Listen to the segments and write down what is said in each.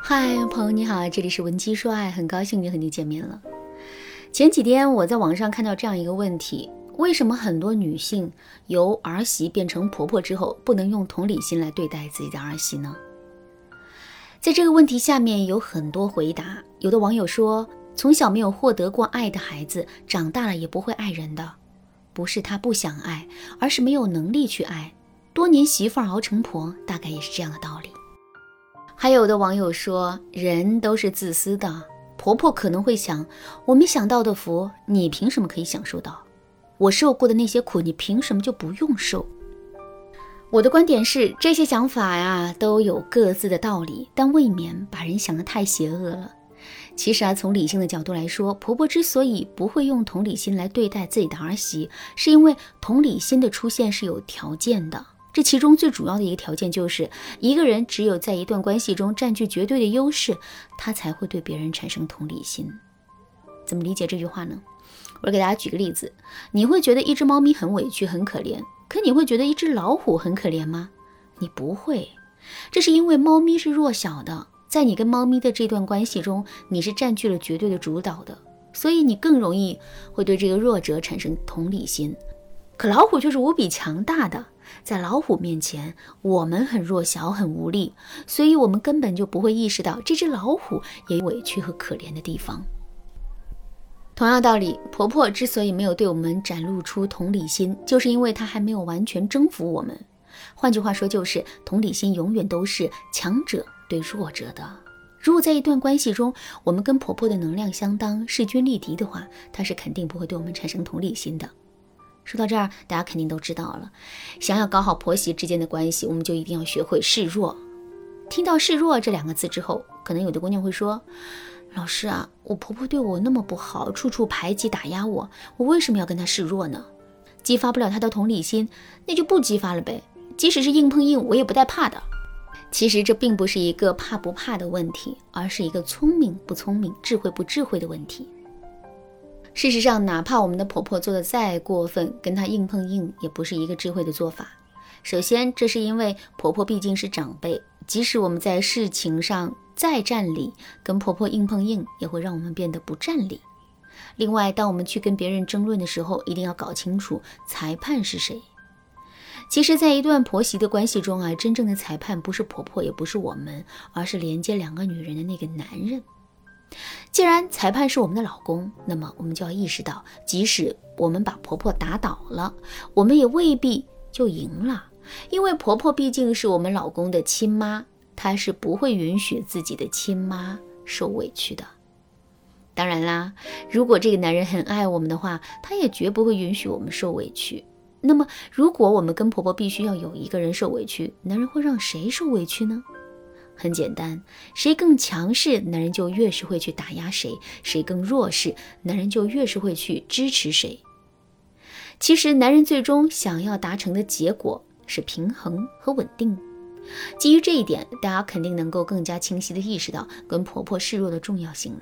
嗨，朋友你好，这里是文姬说爱，很高兴又和你见面了。前几天我在网上看到这样一个问题：为什么很多女性由儿媳变成婆婆之后，不能用同理心来对待自己的儿媳呢？在这个问题下面有很多回答。有的网友说，从小没有获得过爱的孩子，长大了也不会爱人的，不是他不想爱，而是没有能力去爱。多年媳妇熬成婆，大概也是这样的道理。还有的网友说，人都是自私的。婆婆可能会想，我没享到的福，你凭什么可以享受到？我受过的那些苦，你凭什么就不用受？我的观点是，这些想法呀都有各自的道理，但未免把人想得太邪恶了。其实啊，从理性的角度来说，婆婆之所以不会用同理心来对待自己的儿媳，是因为同理心的出现是有条件的。这其中最主要的一个条件就是，一个人只有在一段关系中占据绝对的优势，他才会对别人产生同理心。怎么理解这句话呢？我给大家举个例子：你会觉得一只猫咪很委屈、很可怜，可你会觉得一只老虎很可怜吗？你不会。这是因为猫咪是弱小的，在你跟猫咪的这段关系中，你是占据了绝对的主导的，所以你更容易会对这个弱者产生同理心。可老虎却是无比强大的。在老虎面前，我们很弱小、很无力，所以我们根本就不会意识到这只老虎也有委屈和可怜的地方。同样道理，婆婆之所以没有对我们展露出同理心，就是因为她还没有完全征服我们。换句话说，就是同理心永远都是强者对弱者的。如果在一段关系中，我们跟婆婆的能量相当，势均力敌的话，她是肯定不会对我们产生同理心的。说到这儿，大家肯定都知道了。想要搞好婆媳之间的关系，我们就一定要学会示弱。听到“示弱”这两个字之后，可能有的姑娘会说：“老师啊，我婆婆对我那么不好，处处排挤打压我，我为什么要跟她示弱呢？激发不了她的同理心，那就不激发了呗。即使是硬碰硬，我也不带怕的。”其实这并不是一个怕不怕的问题，而是一个聪明不聪明、智慧不智慧的问题。事实上，哪怕我们的婆婆做的再过分，跟她硬碰硬也不是一个智慧的做法。首先，这是因为婆婆毕竟是长辈，即使我们在事情上再占理，跟婆婆硬碰硬也会让我们变得不占理。另外，当我们去跟别人争论的时候，一定要搞清楚裁判是谁。其实，在一段婆媳的关系中啊，真正的裁判不是婆婆，也不是我们，而是连接两个女人的那个男人。既然裁判是我们的老公，那么我们就要意识到，即使我们把婆婆打倒了，我们也未必就赢了，因为婆婆毕竟是我们老公的亲妈，她是不会允许自己的亲妈受委屈的。当然啦，如果这个男人很爱我们的话，他也绝不会允许我们受委屈。那么，如果我们跟婆婆必须要有一个人受委屈，男人会让谁受委屈呢？很简单，谁更强势，男人就越是会去打压谁；谁更弱势，男人就越是会去支持谁。其实，男人最终想要达成的结果是平衡和稳定。基于这一点，大家肯定能够更加清晰地意识到跟婆婆示弱的重要性了。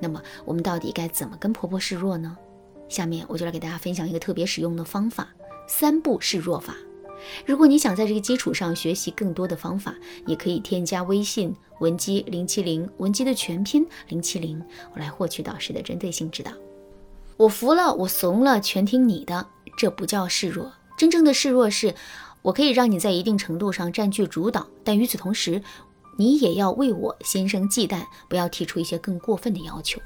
那么，我们到底该怎么跟婆婆示弱呢？下面我就来给大家分享一个特别实用的方法——三步示弱法。如果你想在这个基础上学习更多的方法，也可以添加微信文姬零七零，文姬的全拼零七零，我来获取导师的针对性指导。我服了，我怂了，全听你的，这不叫示弱。真正的示弱是，我可以让你在一定程度上占据主导，但与此同时，你也要为我心生忌惮，不要提出一些更过分的要求。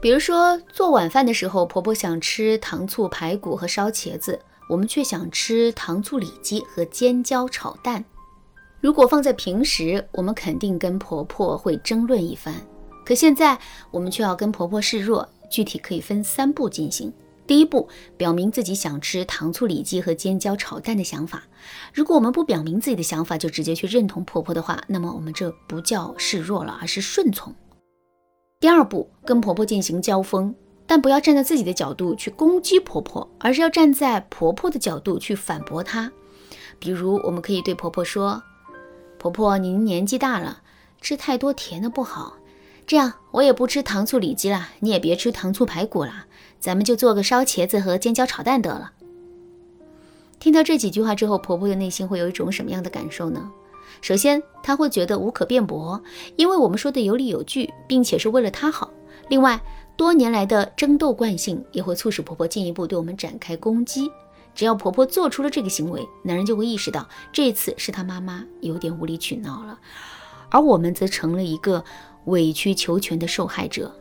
比如说做晚饭的时候，婆婆想吃糖醋排骨和烧茄子。我们却想吃糖醋里脊和尖椒炒蛋。如果放在平时，我们肯定跟婆婆会争论一番。可现在，我们却要跟婆婆示弱。具体可以分三步进行。第一步，表明自己想吃糖醋里脊和尖椒炒蛋的想法。如果我们不表明自己的想法，就直接去认同婆婆的话，那么我们这不叫示弱了，而是顺从。第二步，跟婆婆进行交锋。但不要站在自己的角度去攻击婆婆，而是要站在婆婆的角度去反驳她。比如，我们可以对婆婆说：“婆婆，您年纪大了，吃太多甜的不好。这样，我也不吃糖醋里脊了，你也别吃糖醋排骨了，咱们就做个烧茄子和尖椒炒蛋得了。”听到这几句话之后，婆婆的内心会有一种什么样的感受呢？首先，她会觉得无可辩驳，因为我们说的有理有据，并且是为了她好。另外，多年来的争斗惯性也会促使婆婆进一步对我们展开攻击。只要婆婆做出了这个行为，男人就会意识到这次是他妈妈有点无理取闹了，而我们则成了一个委曲求全的受害者。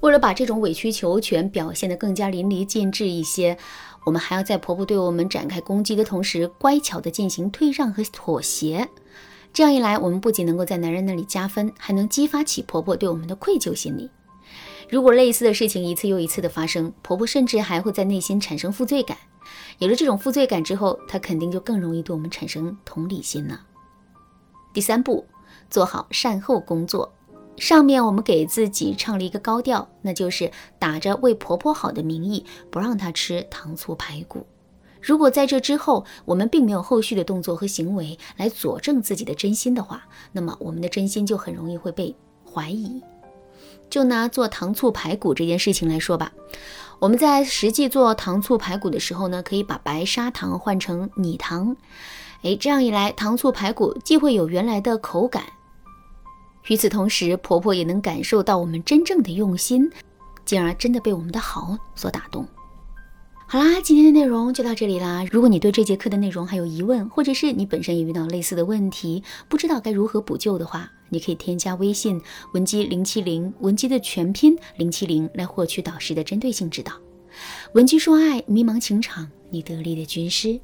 为了把这种委曲求全表现得更加淋漓尽致一些，我们还要在婆婆对我们展开攻击的同时，乖巧地进行退让和妥协。这样一来，我们不仅能够在男人那里加分，还能激发起婆婆对我们的愧疚心理。如果类似的事情一次又一次的发生，婆婆甚至还会在内心产生负罪感。有了这种负罪感之后，她肯定就更容易对我们产生同理心了。第三步，做好善后工作。上面我们给自己唱了一个高调，那就是打着为婆婆好的名义，不让她吃糖醋排骨。如果在这之后我们并没有后续的动作和行为来佐证自己的真心的话，那么我们的真心就很容易会被怀疑。就拿做糖醋排骨这件事情来说吧，我们在实际做糖醋排骨的时候呢，可以把白砂糖换成米糖，哎，这样一来，糖醋排骨既会有原来的口感。与此同时，婆婆也能感受到我们真正的用心，进而真的被我们的好所打动。好啦，今天的内容就到这里啦。如果你对这节课的内容还有疑问，或者是你本身也遇到类似的问题，不知道该如何补救的话，你可以添加微信文姬零七零，文姬的全拼零七零，来获取导师的针对性指导。文姬说爱，迷茫情场，你得力的军师。